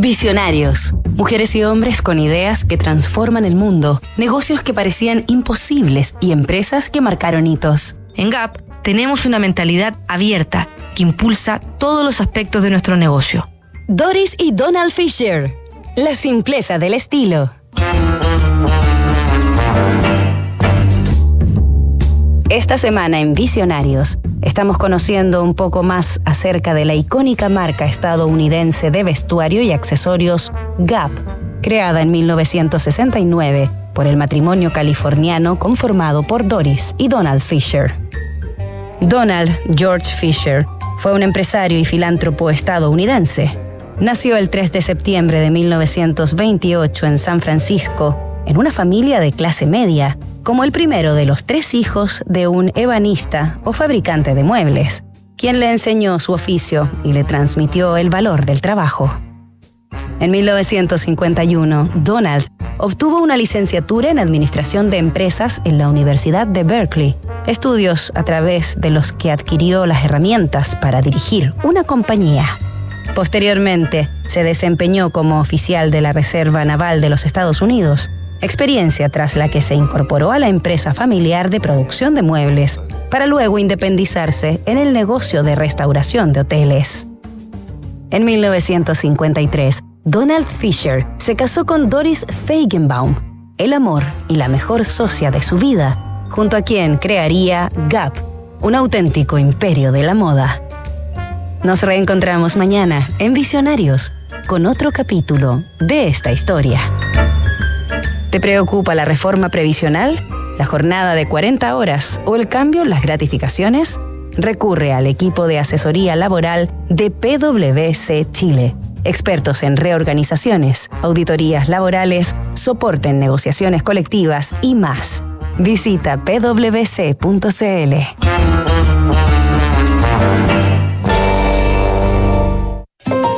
Visionarios. Mujeres y hombres con ideas que transforman el mundo, negocios que parecían imposibles y empresas que marcaron hitos. En Gap tenemos una mentalidad abierta que impulsa todos los aspectos de nuestro negocio. Doris y Donald Fisher. La simpleza del estilo. Esta semana en Visionarios estamos conociendo un poco más acerca de la icónica marca estadounidense de vestuario y accesorios Gap, creada en 1969 por el matrimonio californiano conformado por Doris y Donald Fisher. Donald George Fisher fue un empresario y filántropo estadounidense. Nació el 3 de septiembre de 1928 en San Francisco, en una familia de clase media como el primero de los tres hijos de un ebanista o fabricante de muebles, quien le enseñó su oficio y le transmitió el valor del trabajo. En 1951, Donald obtuvo una licenciatura en Administración de Empresas en la Universidad de Berkeley, estudios a través de los que adquirió las herramientas para dirigir una compañía. Posteriormente, se desempeñó como oficial de la Reserva Naval de los Estados Unidos experiencia tras la que se incorporó a la empresa familiar de producción de muebles, para luego independizarse en el negocio de restauración de hoteles. En 1953, Donald Fisher se casó con Doris Feigenbaum, el amor y la mejor socia de su vida, junto a quien crearía Gap, un auténtico imperio de la moda. Nos reencontramos mañana en Visionarios con otro capítulo de esta historia. ¿Te preocupa la reforma previsional, la jornada de 40 horas o el cambio en las gratificaciones? Recurre al equipo de asesoría laboral de PwC Chile. Expertos en reorganizaciones, auditorías laborales, soporte en negociaciones colectivas y más. Visita pwc.cl.